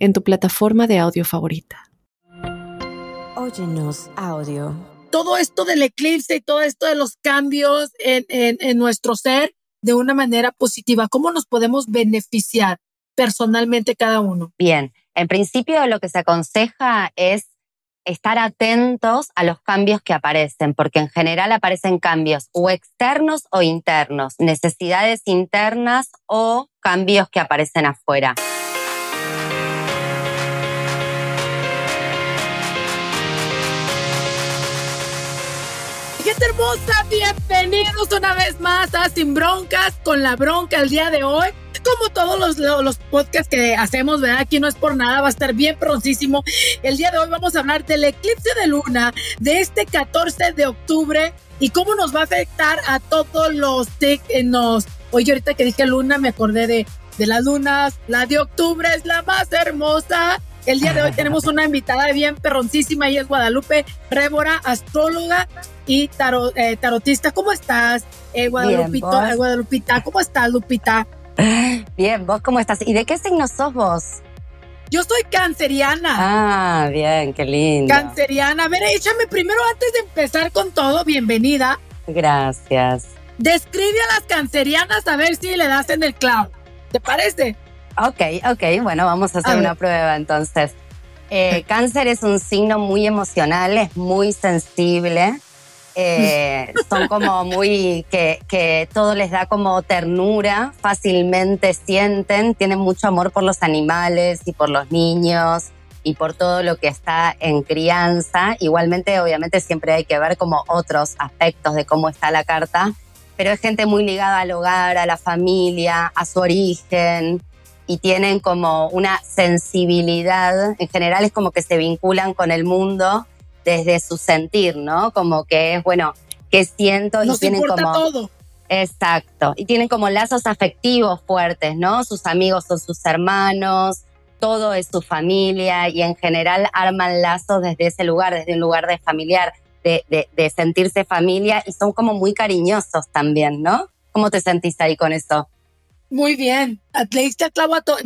en tu plataforma de audio favorita. Óyenos audio. Todo esto del eclipse y todo esto de los cambios en, en nuestro ser de una manera positiva, ¿cómo nos podemos beneficiar personalmente cada uno? Bien, en principio lo que se aconseja es estar atentos a los cambios que aparecen, porque en general aparecen cambios o externos o internos, necesidades internas o cambios que aparecen afuera. Hermosa, bienvenidos una vez más a Sin Broncas con la bronca el día de hoy. Como todos los, los podcasts que hacemos, ¿verdad? Aquí no es por nada, va a estar bien proncísimo. El día de hoy vamos a hablar del eclipse de luna de este 14 de octubre y cómo nos va a afectar a todos los nos. Oye, ahorita que dije luna, me acordé de, de las lunas. La de octubre es la más hermosa. El día de hoy tenemos una invitada bien perroncísima y es Guadalupe Rébora, astróloga y eh, tarotista. ¿Cómo estás, eh, Guadalupito, eh, Guadalupita? ¿Cómo estás, Lupita? Bien, ¿vos cómo estás? ¿Y de qué signo sos vos? Yo soy canceriana. Ah, bien, qué lindo. Canceriana. A ver, échame primero, antes de empezar con todo, bienvenida. Gracias. Describe a las cancerianas a ver si le das en el clavo. ¿Te parece? Ok, ok, bueno, vamos a hacer una prueba entonces. Eh, cáncer es un signo muy emocional, es muy sensible. Eh, son como muy que, que, todo les da como ternura, fácilmente sienten, tienen mucho amor por los animales y por los niños y por todo lo que está en crianza. Igualmente, obviamente, siempre hay que ver como otros aspectos de cómo está la carta, pero es gente muy ligada al hogar, a la familia, a su origen, y tienen como una sensibilidad, en general es como que se vinculan con el mundo desde su sentir, ¿no? Como que es, bueno, que siento y tienen como... Todo. Exacto, y tienen como lazos afectivos fuertes, ¿no? Sus amigos son sus hermanos, todo es su familia y en general arman lazos desde ese lugar, desde un lugar de familiar, de, de, de sentirse familia y son como muy cariñosos también, ¿no? ¿Cómo te sentís ahí con eso? Muy bien. Le diste a clavo a todo.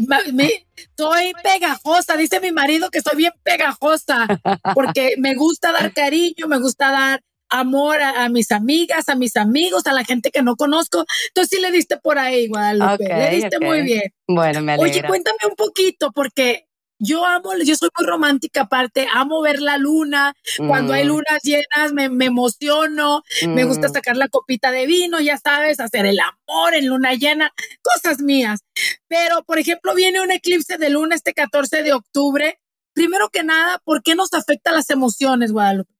Soy pegajosa. Dice mi marido que soy bien pegajosa porque me gusta dar cariño, me gusta dar amor a, mis amigas, a mis amigos, a la gente que no conozco. Entonces sí le diste por ahí, Guadalupe. le diste muy bien. Bueno, me alegra. Oye, cuéntame un poquito porque yo amo, yo soy muy romántica aparte, amo ver la luna, cuando hay mm. lunas llenas me, emociono, me gusta mm. sacar la copita de vino, ya sabes, hacer el amor en luna llena, cosas mías. Pero, por ejemplo, viene un eclipse de luna este 14 de octubre. Primero que nada, ¿por qué nos afecta las emociones, Guadalupe?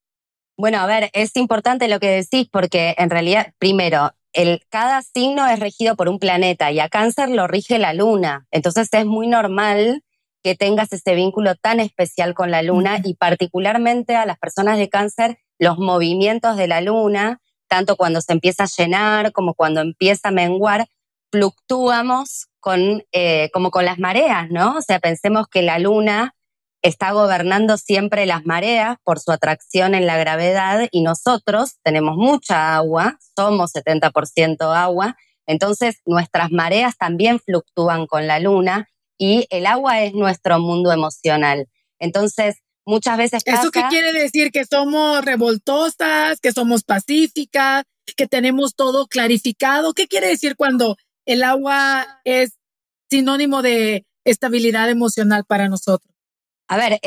Bueno, a ver, es importante lo que decís porque en realidad, primero, el, cada signo es regido por un planeta y a cáncer lo rige la luna. Entonces es muy normal que tengas ese vínculo tan especial con la luna y particularmente a las personas de cáncer, los movimientos de la luna, tanto cuando se empieza a llenar como cuando empieza a menguar, fluctuamos con, eh, como con las mareas, ¿no? O sea, pensemos que la luna está gobernando siempre las mareas por su atracción en la gravedad y nosotros tenemos mucha agua, somos 70% agua, entonces nuestras mareas también fluctúan con la luna y el agua es nuestro mundo emocional. Entonces, muchas veces ¿Eso qué quiere decir? Que somos revoltosas, que somos pacíficas, que tenemos todo clarificado. ¿Qué quiere decir cuando el agua es sinónimo de estabilidad emocional para nosotros? A ver,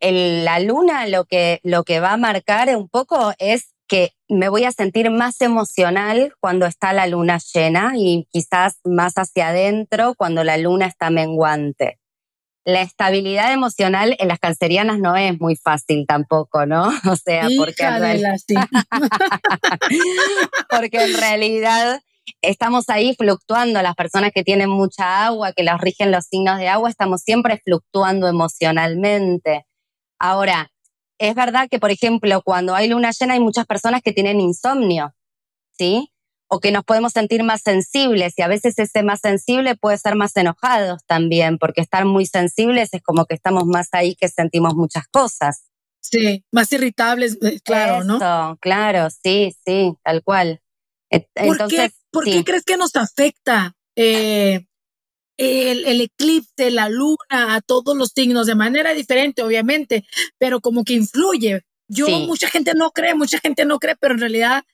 la luna lo que, lo que va a marcar un poco es que me voy a sentir más emocional cuando está la luna llena y quizás más hacia adentro cuando la luna está menguante. La estabilidad emocional en las cancerianas no es muy fácil tampoco, ¿no? O sea, porque en, realidad, porque en realidad estamos ahí fluctuando, las personas que tienen mucha agua, que los rigen los signos de agua, estamos siempre fluctuando emocionalmente. Ahora, es verdad que, por ejemplo, cuando hay luna llena hay muchas personas que tienen insomnio, ¿sí? O que nos podemos sentir más sensibles y a veces ese más sensible puede ser más enojados también, porque estar muy sensibles es como que estamos más ahí que sentimos muchas cosas. Sí, más irritables, eh, claro, ¿no? Claro, sí, sí, tal cual. Entonces, ¿Por qué, crees que nos afecta eh, el, eclipse, la luna, a todos los signos de manera diferente, obviamente, pero como que influye. Yo, mucha gente no cree, mucha gente no cree, pero en realidad,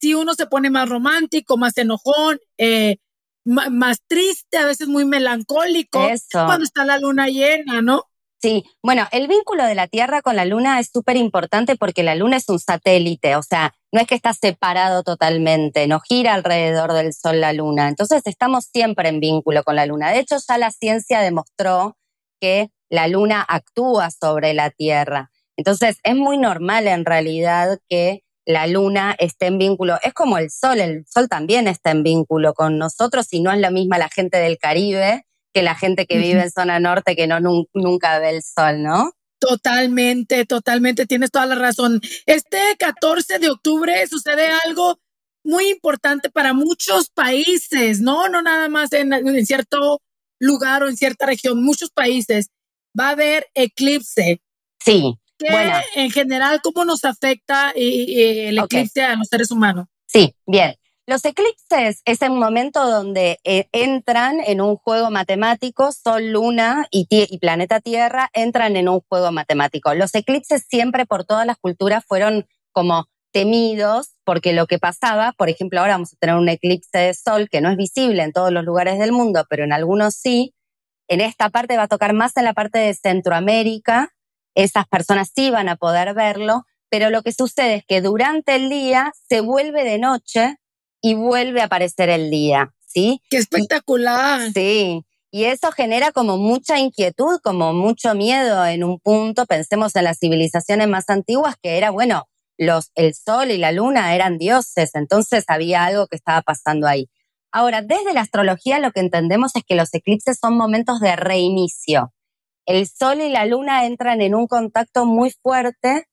si uno se pone más romántico, más enojón, eh, más triste, a veces muy melancólico, cuando está la luna llena, ¿no? Sí, bueno, el vínculo de la Tierra con la Luna es súper importante porque la Luna es un satélite, o sea, no es que está separado totalmente, no gira alrededor del Sol la Luna. Entonces estamos siempre en vínculo con la Luna. De hecho, ya la ciencia demostró que la Luna actúa sobre la Tierra. Entonces es muy normal en realidad que la Luna esté en vínculo. Es como el Sol, el Sol también está en vínculo con nosotros y no es la misma la gente del Caribe que la gente que vive en zona norte que no nunca ve el sol, ¿no? Totalmente, totalmente, tienes toda la razón. Este 14 de octubre sucede algo muy importante para muchos países, ¿no? No nada más en, cierto lugar o en cierta región, muchos países. Va a haber eclipse. Sí. bueno. En general, ¿cómo nos afecta el eclipse a los seres humanos? Sí, bien. Los eclipses es el momento donde eh, entran en un juego matemático, Sol, Luna y, y, planeta Tierra entran en un juego matemático. Los eclipses siempre por todas las culturas fueron como temidos porque lo que pasaba, por ejemplo, ahora vamos a tener un eclipse de Sol que no es visible en todos los lugares del mundo, pero en algunos sí. En esta parte va a tocar más en la parte de Centroamérica. Esas personas sí van a poder verlo, pero lo que sucede es que durante el día se vuelve de noche y vuelve a aparecer el día, ¿sí? ¡Qué espectacular! Sí, y eso genera como mucha inquietud, como mucho miedo en un punto. Pensemos en las civilizaciones más antiguas que era, bueno, los, el sol y la luna eran dioses, entonces había algo que estaba pasando ahí. Ahora, desde la astrología lo que entendemos es que los eclipses son momentos de reinicio. El sol y la luna entran en un contacto muy fuerte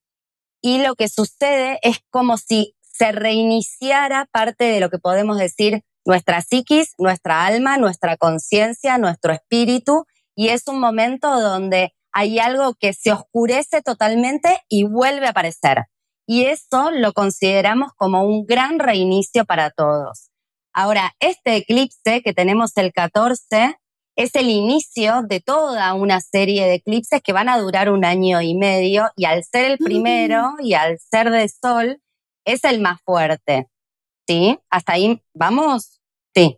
y lo que sucede es como si se reiniciara parte de lo que podemos decir nuestra psiquis, nuestra alma, nuestra conciencia, nuestro espíritu, y es un momento donde hay algo que se oscurece totalmente y vuelve a aparecer. Y eso lo consideramos como un gran reinicio para todos. Ahora, este eclipse que tenemos el 14 es el inicio de toda una serie de eclipses que van a durar un año y medio y al ser el primero y al ser de sol, es el más fuerte. ¿Sí? Hasta ahí vamos. Sí.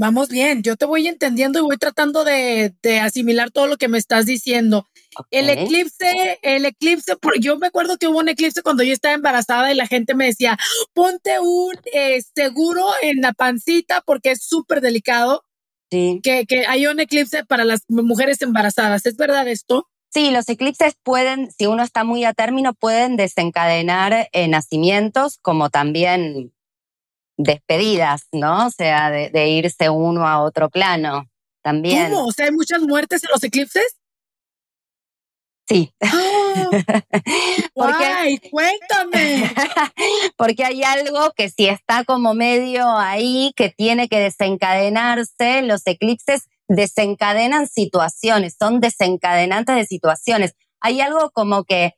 Vamos bien, yo te voy entendiendo y voy tratando de, asimilar todo lo que me estás diciendo. El eclipse, el eclipse, yo me acuerdo que hubo un eclipse cuando yo estaba embarazada y la gente me decía, ponte un eh, seguro en la pancita porque es súper delicado. Sí. Que, que hay un eclipse para las mujeres embarazadas. ¿Es verdad esto? Sí, los eclipses pueden, si uno está muy a término, pueden desencadenar eh, nacimientos como también despedidas, ¿no? O sea, de, irse uno a otro plano también. ¿Cómo? O sea, hay muchas muertes en los eclipses. Sí. ¡Ah! porque, cuéntame. porque hay algo que si está como medio ahí, que tiene que desencadenarse, los eclipses desencadenan situaciones, son desencadenantes de situaciones. Hay algo como que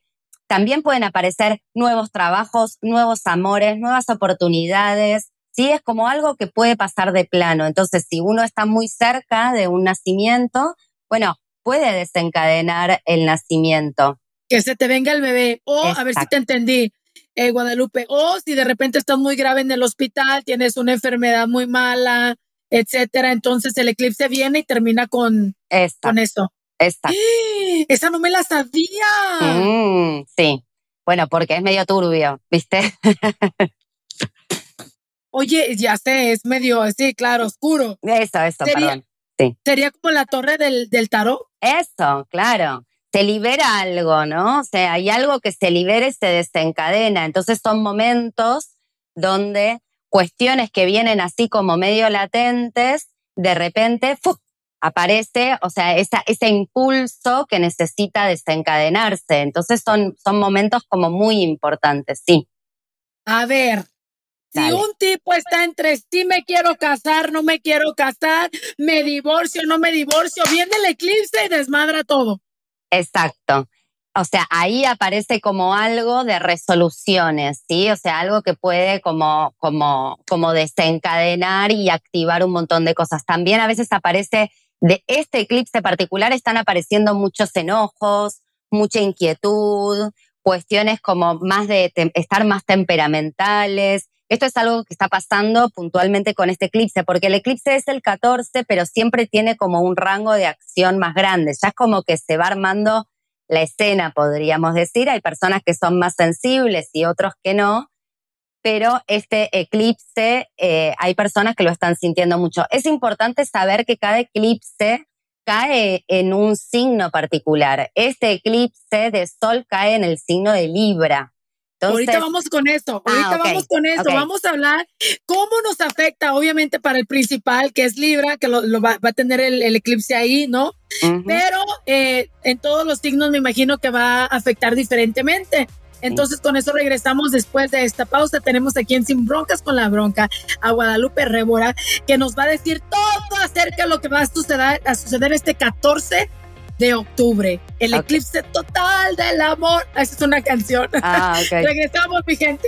también pueden aparecer nuevos trabajos, nuevos amores, nuevas oportunidades. Sí, es como algo que puede pasar de plano. Entonces, si uno está muy cerca de un nacimiento, bueno, puede desencadenar el nacimiento. Que se te venga el bebé. O, a ver si te entendí, eh, Guadalupe. O si de repente estás muy grave en el hospital, tienes una enfermedad muy mala, etcétera. Entonces el eclipse viene y termina con, con eso. Esta. ¡Eh! Esa no me la sabía. Mm, sí. Bueno, porque es medio turbio, ¿viste? Oye, ya sé, es medio, sí, claro, oscuro. Eso, eso, perdón. Sí. Sería como la torre del, del tarot. Eso, claro. Se libera algo, ¿no? O sea, hay algo que se libera y se desencadena. Entonces son momentos donde cuestiones que vienen así como medio latentes, de repente aparece, o sea, ese impulso que necesita desencadenarse. Entonces son, son momentos como muy importantes, sí. A ver, si un tipo está entre sí me quiero casar, no me quiero casar, me divorcio, no me divorcio, viene el eclipse y desmadra todo. Exacto. O sea, ahí aparece como algo de resoluciones, ¿sí? O sea, algo que puede como, como, como desencadenar y activar un montón de cosas. También a veces aparece, de este eclipse particular, están apareciendo muchos enojos, mucha inquietud, cuestiones como más de estar más temperamentales. Esto es algo que está pasando puntualmente con este eclipse, porque el eclipse es el 14, pero siempre tiene como un rango de acción más grande. Ya es como que se va armando la escena, podríamos decir. Hay personas que son más sensibles y otros que no, pero este eclipse eh, hay personas que lo están sintiendo mucho. Es importante saber que cada eclipse cae en un signo particular. Este eclipse de Sol cae en el signo de Libra ahorita vamos con eso, ah, ahorita vamos con eso, vamos a hablar cómo nos afecta, obviamente para el principal, que es Libra, que lo, va, a tener el, eclipse ahí, ¿no? Pero eh, en todos los signos me imagino que va a afectar diferentemente. Entonces, con eso regresamos después de esta pausa. Tenemos aquí en Sin Broncas con la Bronca a Guadalupe Rébora, que nos va a decir todo acerca de lo que va a suceder, a suceder este 14 de octubre. El eclipse total del amor. Esa es una canción. Ah, Regresamos, mi gente.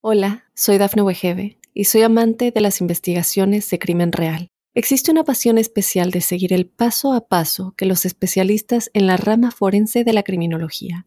Hola, soy Dafne Wegebe y soy amante de las investigaciones de crimen real. Existe una pasión especial de seguir el paso a paso que los especialistas en la rama forense de la criminología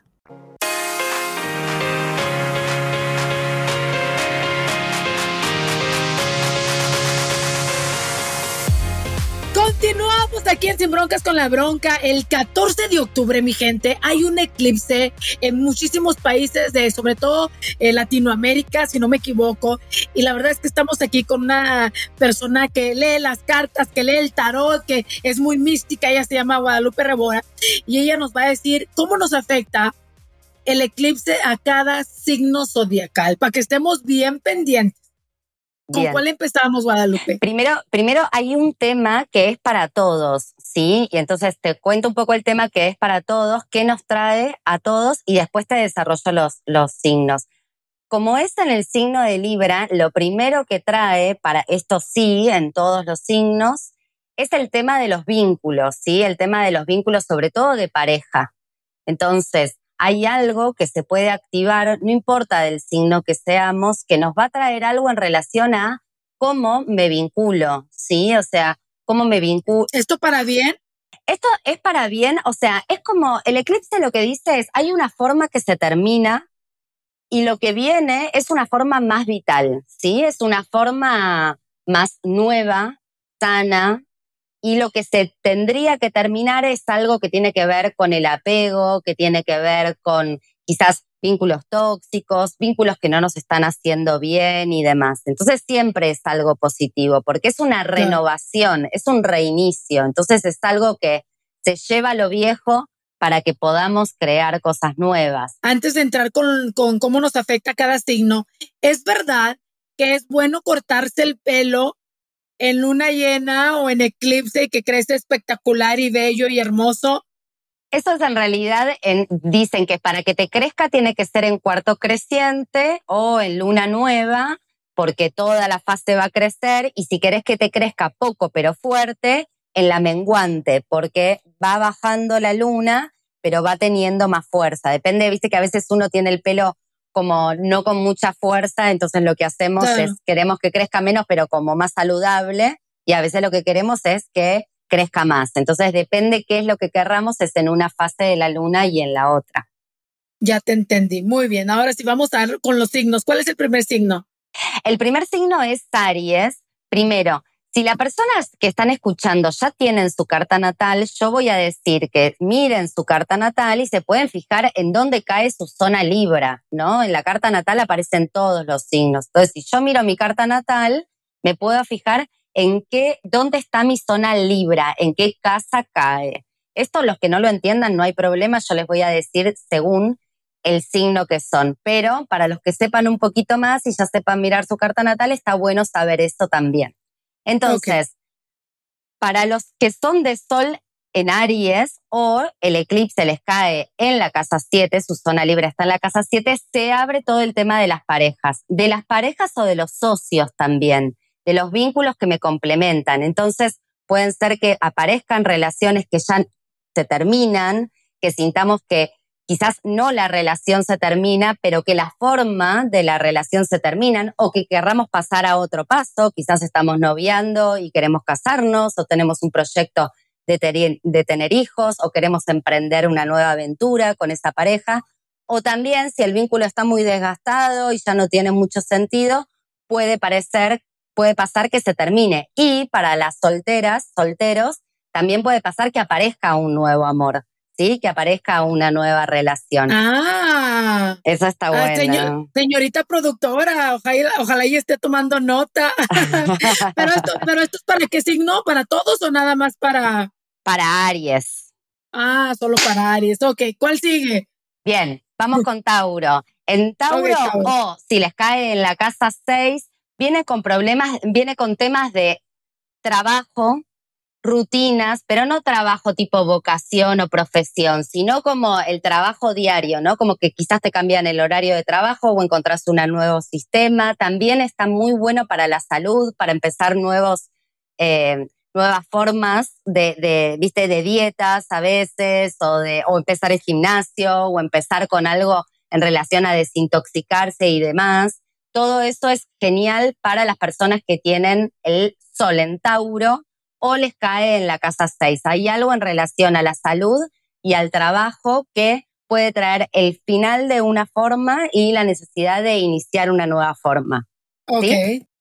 Continuamos aquí en Sin Broncas con la Bronca. El 14 de octubre, mi gente, hay un eclipse en muchísimos países de, sobre todo en Latinoamérica, si no me equivoco. Y la verdad es que estamos aquí con una persona que lee las cartas, que lee el tarot, que es muy mística. Ella se llama Guadalupe Rebora. Y ella nos va a decir cómo nos afecta el eclipse a cada signo zodiacal, para que estemos bien pendientes. ¿Con cuál empezamos, Guadalupe? Primero, primero hay un tema que es para todos, ¿sí? Y entonces te cuento un poco el tema que es para todos, qué nos trae a todos y después te desarrollo los, los signos. Como es en el signo de Libra, lo primero que trae para esto sí, en todos los signos, es el tema de los vínculos, ¿sí? El tema de los vínculos, sobre todo de pareja. Entonces, hay algo que se puede activar, no importa del signo que seamos, que nos va a traer algo en relación a cómo me vinculo, ¿sí? O sea, cómo me vinculo. ¿Esto para bien? Esto es para bien, o sea, es como el eclipse lo que dice es, hay una forma que se termina y lo que viene es una forma más vital, ¿sí? Es una forma más nueva, sana, y lo que se tendría que terminar es algo que tiene que ver con el apego, que tiene que ver con quizás vínculos tóxicos, vínculos que no nos están haciendo bien y demás. Entonces siempre es algo positivo porque es una renovación, es un reinicio. Entonces es algo que se lleva a lo viejo para que podamos crear cosas nuevas. Antes de entrar con, con cómo nos afecta cada signo, es verdad que es bueno cortarse el pelo en luna llena o en eclipse que crece espectacular y bello y hermoso? Eso es en realidad, dicen que para que te crezca tiene que ser en cuarto creciente o en luna nueva, porque toda la fase va a crecer y si querés que te crezca poco pero fuerte, en la menguante, porque va bajando la luna, pero va teniendo más fuerza. Depende, viste que a veces uno tiene el pelo como no con mucha fuerza, entonces lo que hacemos es queremos que crezca menos, pero como más saludable, y a veces lo que queremos es que crezca más. Entonces depende qué es lo que querramos, es en una fase de la luna y en la otra. Ya te entendí, muy bien. Ahora sí vamos a ver con los signos. ¿Cuál es el primer signo? El primer signo es Aries. Primero, si las personas que están escuchando ya tienen su carta natal, yo voy a decir que miren su carta natal y se pueden fijar en dónde cae su zona Libra, ¿no? En la carta natal aparecen todos los signos. Entonces, si yo miro mi carta natal, me puedo fijar en qué, dónde está mi zona Libra, en qué casa cae. Esto, los que no lo entiendan, no hay problema, yo les voy a decir según el signo que son. Pero para los que sepan un poquito más y ya sepan mirar su carta natal, está bueno saber esto también. Entonces, para los que son de Sol en Aries o el eclipse les cae en la casa 7, su zona libre está en la casa 7, se abre todo el tema de las parejas, de las parejas o de los socios también, de los vínculos que me complementan. Entonces, pueden ser que aparezcan relaciones que ya se terminan, que sintamos que quizás no la relación se termina, pero que la forma de la relación se terminan o que querramos pasar a otro paso, quizás estamos noviando y queremos casarnos o tenemos un proyecto de, tener hijos o queremos emprender una nueva aventura con esa pareja. O también si el vínculo está muy desgastado y ya no tiene mucho sentido, puede parecer, puede pasar que se termine. Y para las solteras, solteros, también puede pasar que aparezca un nuevo amor. ¿Sí? Que aparezca una nueva relación. Ah. Eso está ah, bueno. señorita productora, ojalá, ojalá y esté tomando nota. pero, esto, pero esto es para qué signo, para todos o nada más para... Para Aries. Ah, solo para Aries. Ok, ¿cuál sigue? Bien, vamos con Tauro. En Tauro, o si les cae en la casa 6, viene con problemas, viene con temas de trabajo, rutinas, pero no trabajo tipo vocación o profesión, sino como el trabajo diario, ¿no? Como que quizás te cambian el horario de trabajo o encontrás un nuevo sistema. También está muy bueno para la salud, para empezar nuevos, eh, nuevas formas de, de, viste, de dietas a veces, o de, o empezar el gimnasio, o empezar con algo en relación a desintoxicarse y demás. Todo eso es genial para las personas que tienen el sol en Tauro o les cae en la casa 6. Hay algo en relación a la salud y al trabajo que puede traer el final de una forma y la necesidad de iniciar una nueva forma.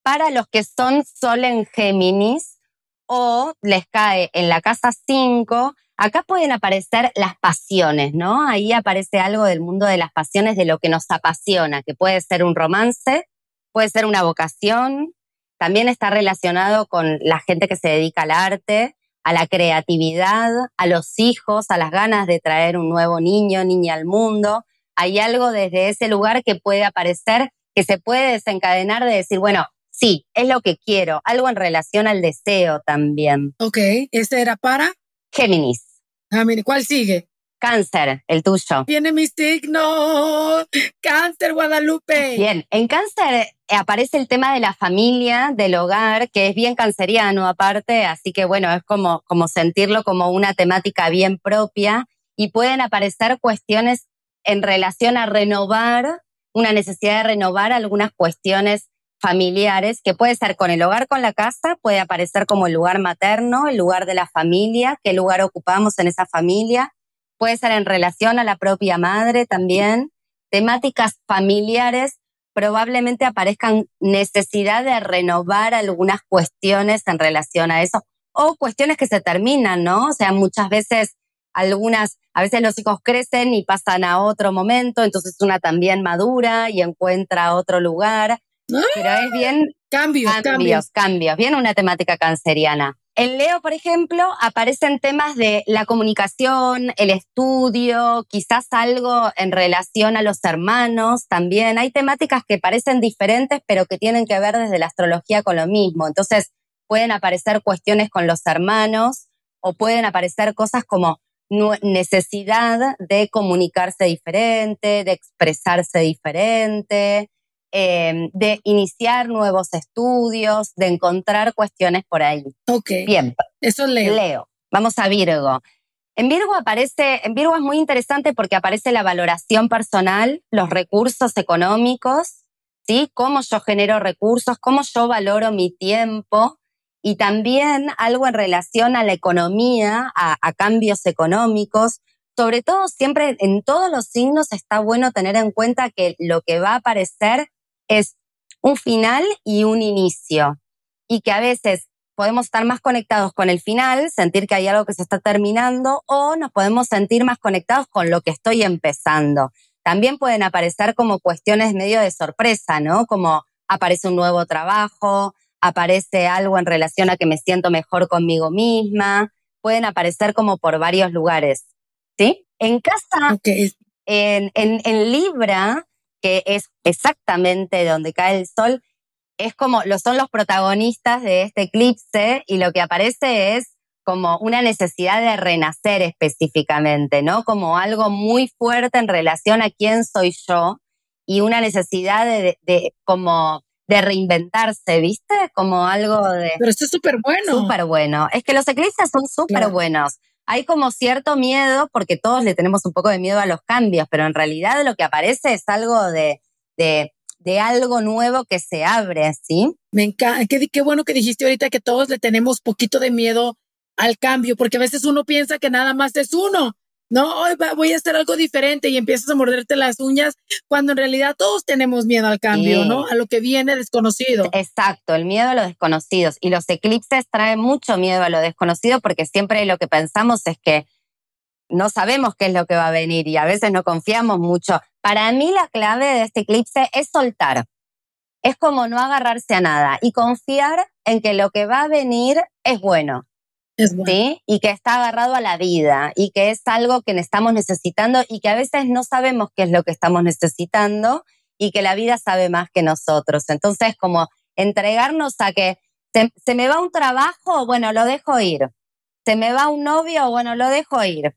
Para los que son Sol en Géminis o les cae en la casa 5, acá pueden aparecer las pasiones, ¿no? Ahí aparece algo del mundo de las pasiones, de lo que nos apasiona, que puede ser un romance, puede ser una vocación, también está relacionado con la gente que se dedica al arte, a la creatividad, a los hijos, a las ganas de traer un nuevo niño, niña al mundo. Hay algo desde ese lugar que puede aparecer, que se puede desencadenar de decir, bueno, sí, es lo que quiero, algo en relación al deseo también. Ok, ¿este era para? Géminis. Mire, ¿cuál sigue? Cáncer, el tuyo. Tiene mi signo. Cáncer, Guadalupe. Bien, en cáncer eh, aparece el tema de la familia, del hogar, que es bien canceriano aparte, así que bueno, es como, como sentirlo como una temática bien propia y pueden aparecer cuestiones en relación a renovar, una necesidad de renovar algunas cuestiones familiares, que puede ser con el hogar, con la casa, puede aparecer como el lugar materno, el lugar de la familia, qué lugar ocupamos en esa familia, puede ser en relación a la propia madre también. Temáticas familiares probablemente aparezcan necesidad de renovar algunas cuestiones en relación a eso o cuestiones que se terminan, ¿no? O sea, muchas veces algunas, a veces los hijos crecen y pasan a otro momento, entonces una también madura y encuentra otro lugar. Pero es bien cambios, cambios, cambios, bien una temática canceriana. En Leo, por ejemplo, aparecen temas de la comunicación, el estudio, quizás algo en relación a los hermanos también. Hay temáticas que parecen diferentes, pero que tienen que ver desde la astrología con lo mismo. Entonces, pueden aparecer cuestiones con los hermanos o pueden aparecer cosas como necesidad de comunicarse diferente, de expresarse diferente, Em, de iniciar nuevos estudios, de encontrar cuestiones por ahí. Ok. Bien. Eso es Leo. Leo. Vamos a Virgo. En Virgo aparece, en Virgo es muy interesante porque aparece la valoración personal, los recursos económicos, ¿sí? Cómo yo genero recursos, cómo yo valoro mi tiempo y también algo en relación a la economía, a, a cambios económicos. Sobre todo, siempre en todos los signos está bueno tener en cuenta que lo que va a aparecer es un final y un inicio. Y que a veces podemos estar más conectados con el final, sentir que hay algo que se está terminando, o nos podemos sentir más conectados con lo que estoy empezando. También pueden aparecer como cuestiones medio de sorpresa, ¿no? Como aparece un nuevo trabajo, aparece algo en relación a que me siento mejor conmigo misma, pueden aparecer como por varios lugares, ¿sí? En casa, en, en, Libra, que es exactamente donde cae el sol, es como, lo son los protagonistas de este eclipse y lo que aparece es como una necesidad de renacer específicamente, ¿no? Como algo muy fuerte en relación a quién soy yo y una necesidad de, de como de reinventarse, ¿viste? Como algo de... Pero esto es súper bueno. Súper bueno. Es que los eclipses son súper buenos. Hay como cierto miedo, porque todos le tenemos un poco de miedo a los cambios, pero en realidad lo que aparece es algo de, de, de algo nuevo que se abre, ¿sí? Me encanta. Qué, qué bueno que dijiste ahorita que todos le tenemos poquito de miedo al cambio, porque a veces uno piensa que nada más es uno no, hoy voy a hacer algo diferente y empiezas a morderte las uñas cuando en realidad todos tenemos miedo al cambio, ¿no? A lo que viene desconocido. Exacto, el miedo a los desconocidos. Y los eclipses traen mucho miedo a lo desconocido porque siempre lo que pensamos es que no sabemos qué es lo que va a venir y a veces no confiamos mucho. Para mí la clave de este eclipse es soltar. Es como no agarrarse a nada y confiar en que lo que va a venir es bueno ¿sí? Y que está agarrado a la vida y que es algo que estamos necesitando y que a veces no sabemos qué es lo que estamos necesitando y que la vida sabe más que nosotros. Entonces, como entregarnos a que se, se me va un trabajo, bueno, lo dejo ir. Se me va un novio, bueno, lo dejo ir.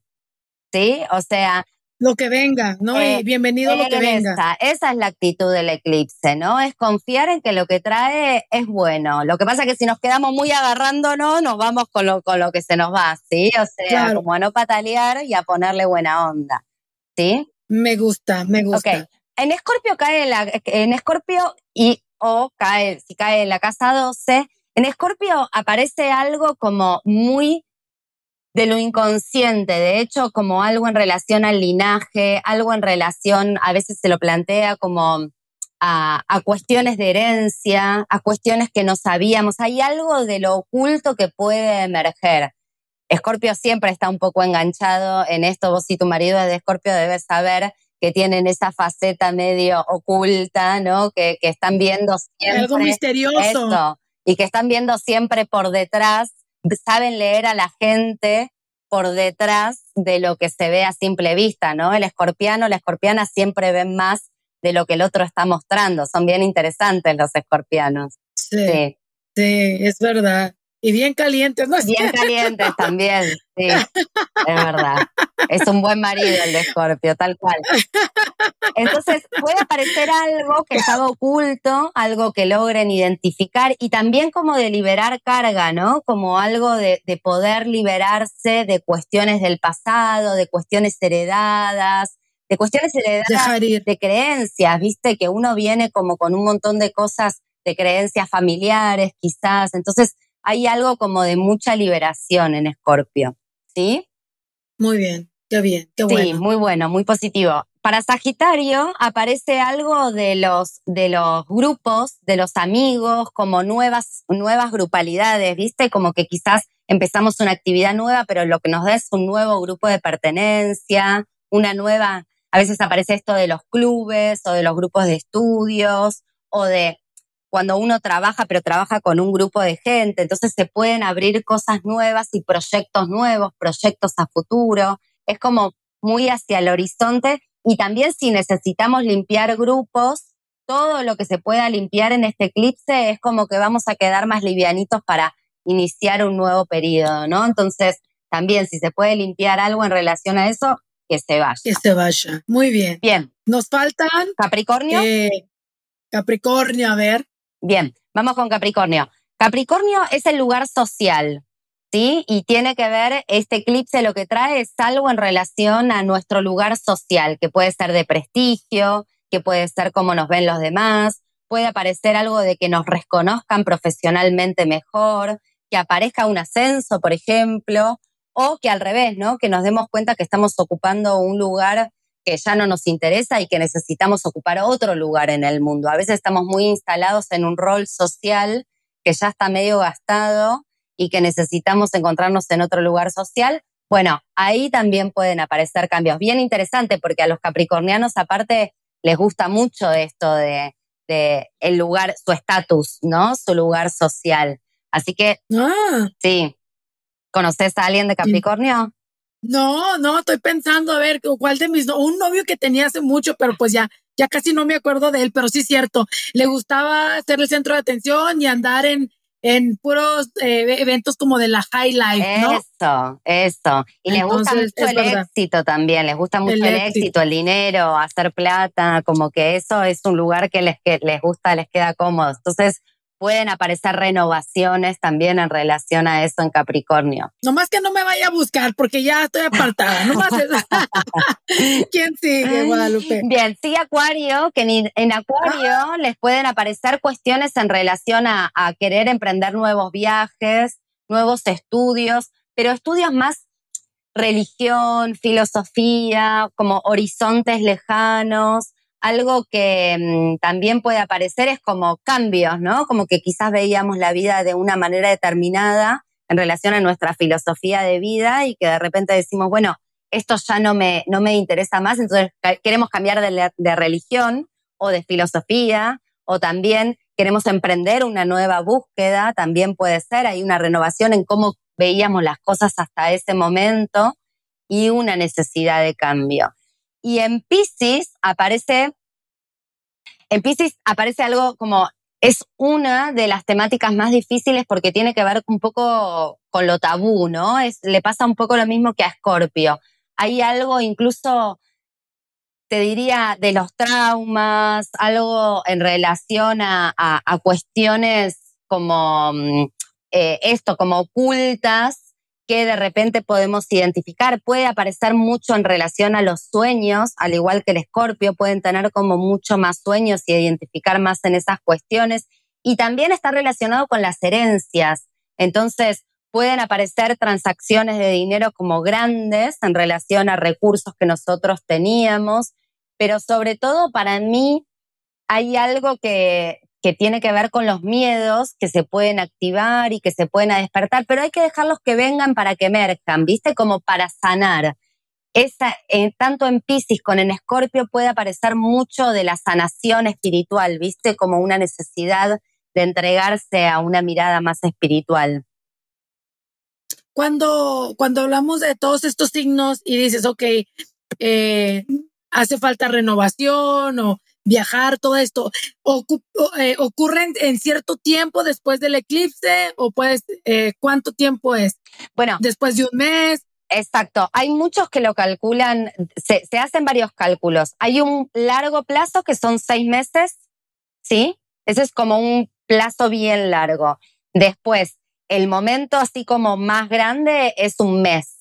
¿Sí? O sea, lo que venga, ¿no? y eh, bienvenido lo que venga. Esa es la actitud del eclipse, ¿no? Es confiar en que lo que trae es bueno. Lo que pasa es que si nos quedamos muy agarrándonos, nos vamos con lo, con lo que se nos va, ¿sí? O sea, como a no patalear y a ponerle buena onda, ¿sí? Me gusta, me gusta. En Escorpio cae la, en Escorpio y, o cae, si cae en la casa 12, en Escorpio aparece algo como muy de lo inconsciente, de hecho, como algo en relación al linaje, algo en relación, a veces se lo plantea como a, cuestiones de herencia, a cuestiones que no sabíamos. Hay algo de lo oculto que puede emerger. Escorpio siempre está un poco enganchado en esto. Vos si tu marido de Escorpio debes saber que tienen esa faceta medio oculta, ¿no? Que, que están viendo siempre. Algo misterioso. y que están viendo siempre por detrás saben leer a la gente por detrás de lo que se ve a simple vista, ¿no? El escorpiano, la escorpiana siempre ven más de lo que el otro está mostrando. Son bien interesantes los escorpianos. Sí, sí, es verdad. Y bien calientes, ¿no? Bien calientes también, sí, es verdad. Es un buen marido el de Escorpio, tal cual. Entonces puede aparecer algo que estaba oculto, algo que logren identificar y también como de liberar carga, ¿no? Como algo de, de poder liberarse de cuestiones del pasado, de cuestiones heredadas, de cuestiones heredadas de creencias, viste, que uno viene como con un montón de cosas de creencias familiares, quizás. Entonces, hay algo como de mucha liberación en Escorpio, ¿sí? Muy bien, qué bien, qué bueno. Sí, muy bueno, muy positivo. Para Sagitario aparece algo de los, de los grupos, de los amigos, como nuevas, nuevas grupalidades, ¿viste? Como que quizás empezamos una actividad nueva, pero lo que nos da es un nuevo grupo de pertenencia, una nueva, a veces aparece esto de los clubes o de los grupos de estudios o de cuando uno trabaja, pero trabaja con un grupo de gente, entonces se pueden abrir cosas nuevas y proyectos nuevos, proyectos a futuro. Es como muy hacia el horizonte y también si necesitamos limpiar grupos, todo lo que se pueda limpiar en este eclipse es como que vamos a quedar más livianitos para iniciar un nuevo periodo, ¿no? Entonces, también si se puede limpiar algo en relación a eso, que se vaya. Que se vaya. Muy bien. Bien. Nos faltan. Capricornio. Eh, Capricornio, a ver. Bien, vamos con Capricornio. Capricornio es el lugar social, ¿sí? Y tiene que ver, este eclipse lo que trae es algo en relación a nuestro lugar social, que puede ser de prestigio, que puede ser cómo nos ven los demás, puede aparecer algo de que nos reconozcan profesionalmente mejor, que aparezca un ascenso, por ejemplo, o que al revés, ¿no? Que nos demos cuenta que estamos ocupando un lugar que ya no nos interesa y que necesitamos ocupar otro lugar en el mundo. A veces estamos muy instalados en un rol social que ya está medio gastado y que necesitamos encontrarnos en otro lugar social. Bueno, ahí también pueden aparecer cambios. Bien interesante porque a los capricornianos aparte les gusta mucho esto de, de el lugar, su estatus, ¿no? Su lugar social. Así que, Ah, sí. ¿Conoces a alguien de Capricornio? No, no, estoy pensando a ver cuál de mis, no- un novio que tenía hace mucho, pero pues ya, ya casi no me acuerdo de él, pero sí es cierto. Le gustaba ser el centro de atención y andar en, en puros eh, eventos como de la high life, ¿no? Eso, eso. Y les gusta Entonces, mucho el verdad. éxito también, les gusta mucho El el, éxito. éxito, el dinero, hacer plata, como que eso es un lugar que les, que les gusta, les queda cómodo. Entonces pueden aparecer renovaciones también en relación a eso en Capricornio. Nomás que no me vaya a buscar porque ya estoy apartada. Nomás. ¿Quién sigue, Guadalupe? Bien, sí, Acuario, que en, en Acuario les pueden aparecer cuestiones en relación a, a querer emprender nuevos viajes, nuevos estudios, pero estudios más religión, filosofía, como horizontes lejanos. Algo que mm, también puede aparecer es como cambios, ¿no? Como que quizás veíamos la vida de una manera determinada en relación a nuestra filosofía de vida y que de repente decimos, bueno, esto ya no me, no me interesa más, entonces queremos cambiar de, de religión o de filosofía, o también queremos emprender una nueva búsqueda, también puede ser, hay una renovación en cómo veíamos las cosas hasta ese momento y una necesidad de cambio. Y en Pisces aparece, en Pisces aparece algo como, es una de las temáticas más difíciles porque tiene que ver un poco con lo tabú, ¿no? Es, le pasa un poco lo mismo que a Escorpio. Hay algo incluso, te diría, de los traumas, algo en relación a, cuestiones como mm, eh, esto, como ocultas, que de repente podemos identificar. Puede aparecer mucho en relación a los sueños, al igual que el escorpio, pueden tener como mucho más sueños y identificar más en esas cuestiones. Y también está relacionado con las herencias. Entonces, pueden aparecer transacciones de dinero como grandes en relación a recursos que nosotros teníamos, pero sobre todo para mí hay algo que, que tiene que ver con los miedos que se pueden activar y que se pueden despertar, pero hay que dejarlos que vengan para que emerjan, ¿viste? Como para sanar. Esa, eh, tanto en Pisces como en Escorpio puede aparecer mucho de la sanación espiritual, ¿viste? Como una necesidad de entregarse a una mirada más espiritual. Cuando, cuando hablamos de todos estos signos y dices, ok, eh, hace falta renovación o viajar, todo esto, ocu- eh, ¿ocurren en cierto tiempo después del eclipse o pues eh, cuánto tiempo es? Bueno, Después de un mes. Exacto. Hay muchos que lo calculan, se, se hacen varios cálculos. Hay un largo plazo que son seis meses, ¿sí? Ese es como un plazo bien largo. Después, el momento así como más grande es un mes,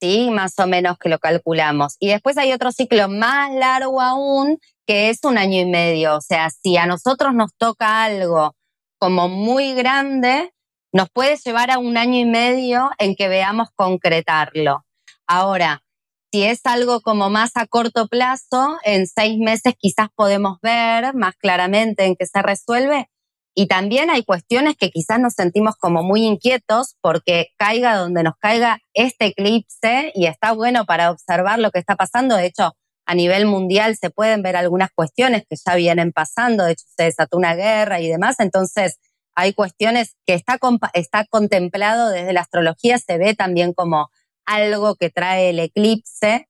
¿sí? Más o menos que lo calculamos. Y después hay otro ciclo más largo aún, que es un año y medio. O sea, si a nosotros nos toca algo como muy grande, nos puede llevar a un año y medio en que veamos concretarlo. Ahora, si es algo como más a corto plazo, en seis meses quizás podemos ver más claramente en qué se resuelve. Y también hay cuestiones que quizás nos sentimos como muy inquietos porque caiga donde nos caiga este eclipse y está bueno para observar lo que está pasando. De hecho, a nivel mundial se pueden ver algunas cuestiones que ya vienen pasando. De hecho, se desató una guerra y demás. Entonces, hay cuestiones que está, está contemplado desde la astrología, se ve también como algo que trae el eclipse.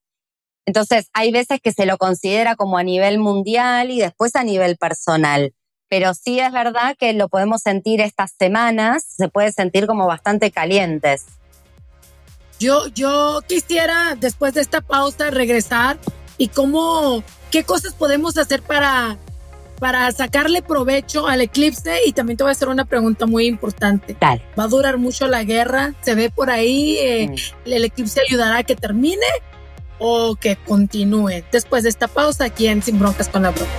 Entonces, hay veces que se lo considera como a nivel mundial y después a nivel personal. Pero sí es verdad que lo podemos sentir estas semanas, se puede sentir como bastante calientes. Yo, yo quisiera, después de esta pausa, regresar y cómo, qué cosas podemos hacer para, para sacarle provecho al eclipse. Y también te voy a hacer una pregunta muy importante. Dale. ¿Va a durar mucho la guerra? ¿Se ve por ahí? Eh, mm. ¿El eclipse ayudará a que termine o que continúe? Después de esta pausa, aquí en Sin Broncas con la Bronca.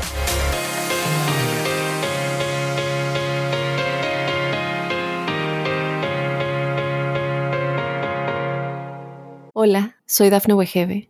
Hola, soy Dafne Wegebe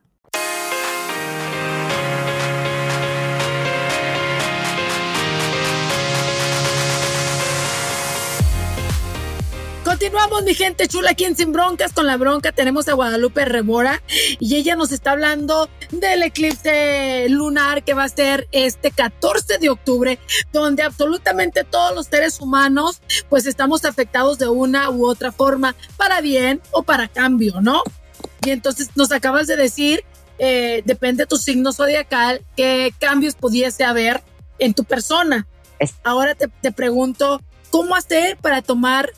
Continuamos, mi gente chula, aquí en Sin Broncas. Con la bronca tenemos a Guadalupe Rebora y ella nos está hablando del eclipse lunar que va a ser este 14 de octubre, donde absolutamente todos los seres humanos pues estamos afectados de una u otra forma, para bien o para cambio, ¿no? Y entonces nos acabas de decir, eh, depende de tu signo zodiacal, qué cambios pudiese haber en tu persona. Ahora te, te pregunto, ¿cómo hacer para tomar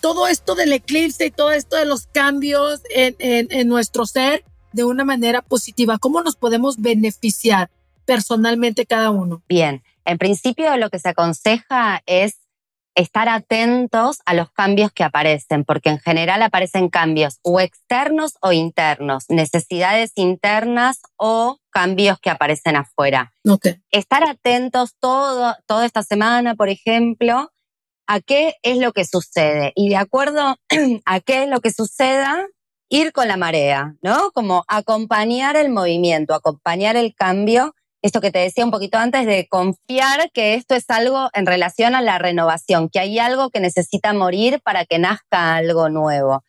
todo esto del eclipse y todo esto de los cambios en, en, nuestro ser de una manera positiva? ¿Cómo nos podemos beneficiar personalmente cada uno? Bien, en principio lo que se aconseja es estar atentos a los cambios que aparecen, porque en general aparecen cambios o externos o internos, necesidades internas o cambios que aparecen afuera. Okay. Estar atentos todo, toda esta semana, por ejemplo, a qué es lo que sucede y de acuerdo a qué es lo que suceda, ir con la marea, ¿no? Como acompañar el movimiento, acompañar el cambio. Esto que te decía un poquito antes de confiar que esto es algo en relación a la renovación, que hay algo que necesita morir para que nazca algo nuevo.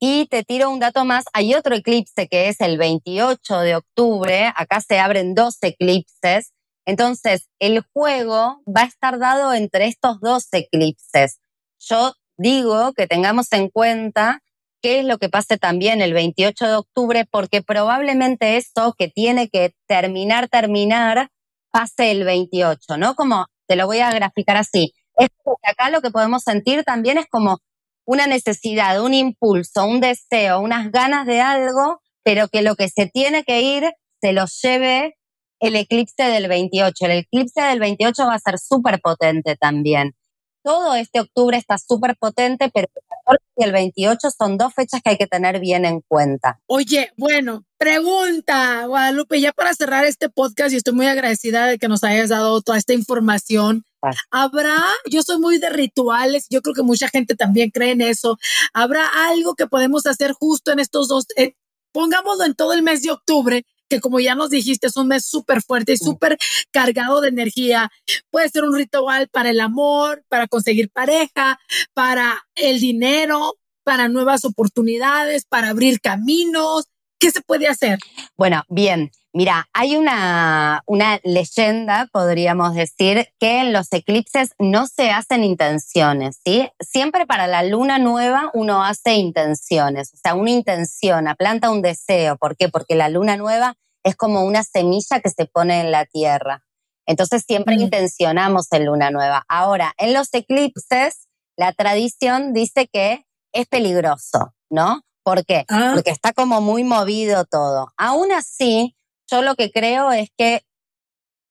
Y te tiro un dato más, hay otro eclipse que es el 28 de octubre, acá se abren dos eclipses, entonces, el juego va a estar dado entre estos dos eclipses. Yo digo que tengamos en cuenta qué es lo que pase también el 28 de octubre, porque probablemente eso que tiene que terminar, terminar, pase el 28, ¿no? Como te lo voy a graficar así. Es acá lo que podemos sentir también es como una necesidad, un impulso, un deseo, unas ganas de algo, pero que lo que se tiene que ir se lo lleve el eclipse del 28. El eclipse del 28 va a ser súper potente también. Todo este octubre está súper potente, pero el 14 y el 28 son dos fechas que hay que tener bien en cuenta. Oye, bueno, pregunta, Guadalupe, ya para cerrar este podcast, y estoy muy agradecida de que nos hayas dado toda esta información. ¿Habrá, yo soy muy de rituales, yo creo que mucha gente también cree en eso, ¿habrá algo que podemos hacer justo en estos dos, eh, pongámoslo en todo el mes de octubre, que como ya nos dijiste, es un mes súper fuerte y súper cargado de energía. Puede ser un ritual para el amor, para conseguir pareja, para el dinero, para nuevas oportunidades, para abrir caminos. ¿Qué se puede hacer? Bueno, bien. Mira, hay una, una leyenda, podríamos decir, que en los eclipses no se hacen intenciones, ¿sí? Siempre para la luna nueva uno hace intenciones, o sea, una intención, planta un deseo. ¿Por qué? Porque la luna nueva es como una semilla que se pone en la tierra. Entonces siempre intencionamos en luna nueva. Ahora, en los eclipses, la tradición dice que es peligroso, ¿no? ¿Por qué? Ah. Porque está como muy movido todo. Aún así, yo lo que creo es que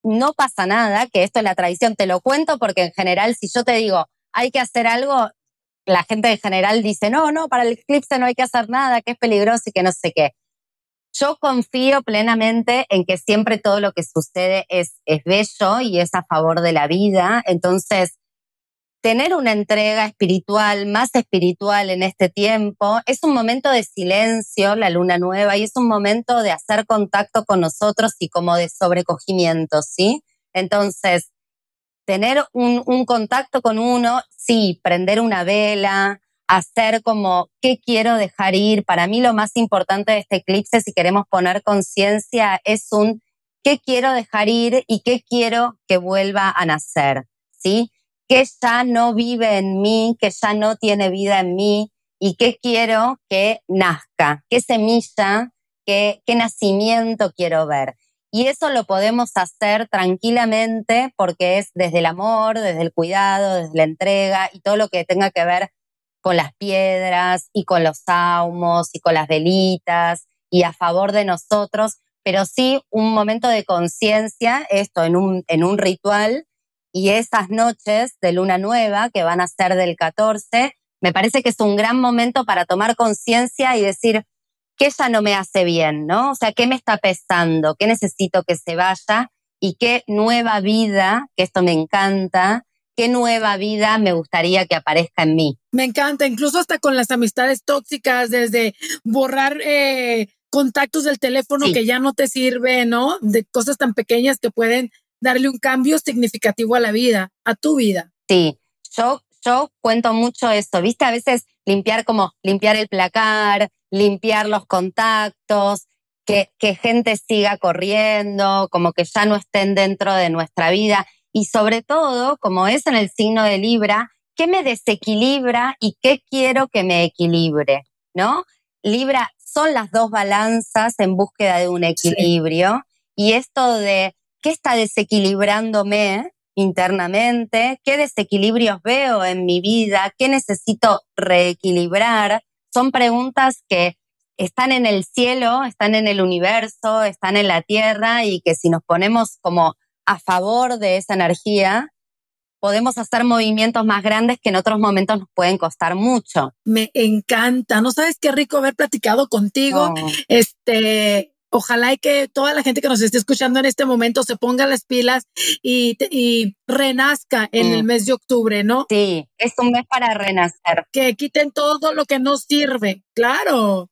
no pasa nada, que esto es la tradición, te lo cuento porque en general si yo te digo, hay que hacer algo, la gente en general dice, no, no, para el eclipse no hay que hacer nada, que es peligroso y que no sé qué. Yo confío plenamente en que siempre todo lo que sucede es, es bello y es a favor de la vida. Entonces, tener una entrega espiritual, más espiritual en este tiempo, es un momento de silencio, la luna nueva, y es un momento de hacer contacto con nosotros y como de sobrecogimiento, ¿sí? Entonces, tener un, un contacto con uno, sí, prender una vela, hacer como qué quiero dejar ir. Para mí lo más importante de este eclipse, si queremos poner conciencia, es un qué quiero dejar ir y qué quiero que vuelva a nacer, ¿sí? Que ya no vive en mí, que ya no tiene vida en mí y qué quiero que nazca, qué semilla, qué, qué nacimiento quiero ver. Y eso lo podemos hacer tranquilamente porque es desde el amor, desde el cuidado, desde la entrega y todo lo que tenga que ver con las piedras y con los saumos y con las velitas y a favor de nosotros, pero sí un momento de conciencia, esto en un, en un ritual, y esas noches de luna nueva que van a ser del 14, me parece que es un gran momento para tomar conciencia y decir, ¿qué ya no me hace bien? ¿No? O sea, ¿qué me está pesando? ¿Qué necesito que se vaya? Y qué nueva vida, que esto me encanta, qué nueva vida me gustaría que aparezca en mí. Me encanta, incluso hasta con las amistades tóxicas, desde borrar eh, contactos del teléfono que ya no te sirve, ¿no? De cosas tan pequeñas que pueden darle un cambio significativo a la vida, a tu vida. Sí, yo, yo cuento mucho esto, ¿viste? A veces limpiar como limpiar el placar, limpiar los contactos, que, que gente siga corriendo, como que ya no estén dentro de nuestra vida. Y sobre todo, como es en el signo de Libra, ¿qué me desequilibra y qué quiero que me equilibre? ¿No? Libra son las dos balanzas en búsqueda de un equilibrio. Y esto de qué está desequilibrándome internamente, qué desequilibrios veo en mi vida, qué necesito reequilibrar, son preguntas que están en el cielo, están en el universo, están en la tierra y que si nos ponemos como a favor de esa energía, podemos hacer movimientos más grandes que en otros momentos nos pueden costar mucho. Me encanta. No sabes qué rico haber platicado contigo. Este, Ojalá y que toda la gente que nos esté escuchando en este momento se ponga las pilas y, y renazca en el mm. mes de octubre, ¿no? Sí, es un mes para renacer. Que quiten todo lo que no sirve, claro.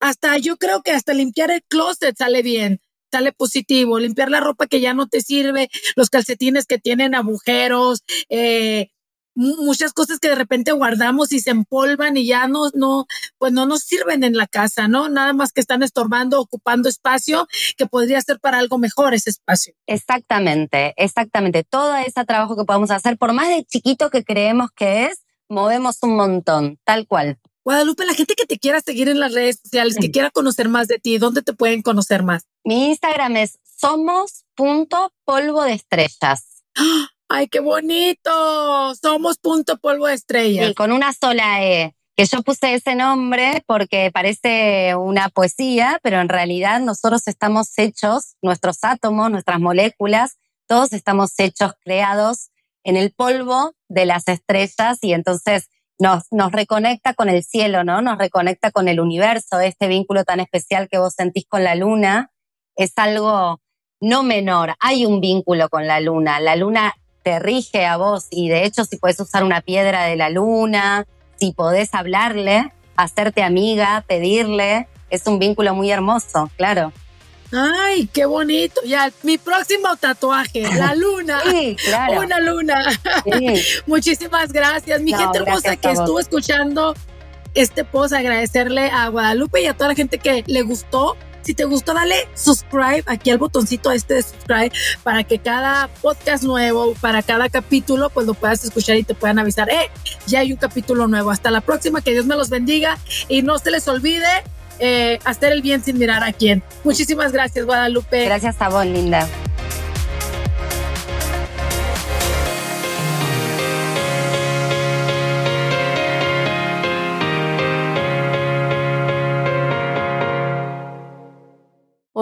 Hasta yo creo que hasta limpiar el closet sale bien, sale positivo. Limpiar la ropa que ya no te sirve, los calcetines que tienen agujeros, eh, muchas cosas que de repente guardamos y se empolvan y ya no, no, pues no nos sirven en la casa, ¿no? Nada más que están estorbando, ocupando espacio que podría ser para algo mejor ese espacio. Exactamente, exactamente. Todo ese trabajo que podemos hacer, por más de chiquito que creemos que es, movemos un montón, tal cual. Guadalupe, la gente que te quiera seguir en las redes sociales, que quiera conocer más de ti, ¿dónde te pueden conocer más? Mi Instagram es somos.polvo de estrellas. ¡Ah! ¡Ay, qué bonito! Somos punto polvo de estrella. Y con una sola E. Que yo puse ese nombre porque parece una poesía, pero en realidad nosotros estamos hechos, nuestros átomos, nuestras moléculas, todos estamos hechos, creados en el polvo de las estrellas y entonces nos, nos reconecta con el cielo, ¿no? Nos reconecta con el universo, este vínculo tan especial que vos sentís con la luna. Es algo no menor. Hay un vínculo con la luna. La luna te rige a vos y de hecho si puedes usar una piedra de la luna, si podés hablarle, hacerte amiga, pedirle, es un vínculo muy hermoso, claro. Ay, qué bonito. Ya, mi próximo tatuaje, la luna. sí, claro. Una luna. Muchísimas gracias. Mi gente hermosa que estuvo escuchando este post, agradecerle a Guadalupe y a toda la gente que le gustó si te gustó, dale subscribe aquí al botoncito este de subscribe para que cada podcast nuevo, para cada capítulo, pues lo puedas escuchar y te puedan avisar, eh, ya hay un capítulo nuevo. Hasta la próxima, que Dios me los bendiga y no se les olvide eh, hacer el bien sin mirar a quién. Muchísimas gracias, Guadalupe. Gracias vos, linda.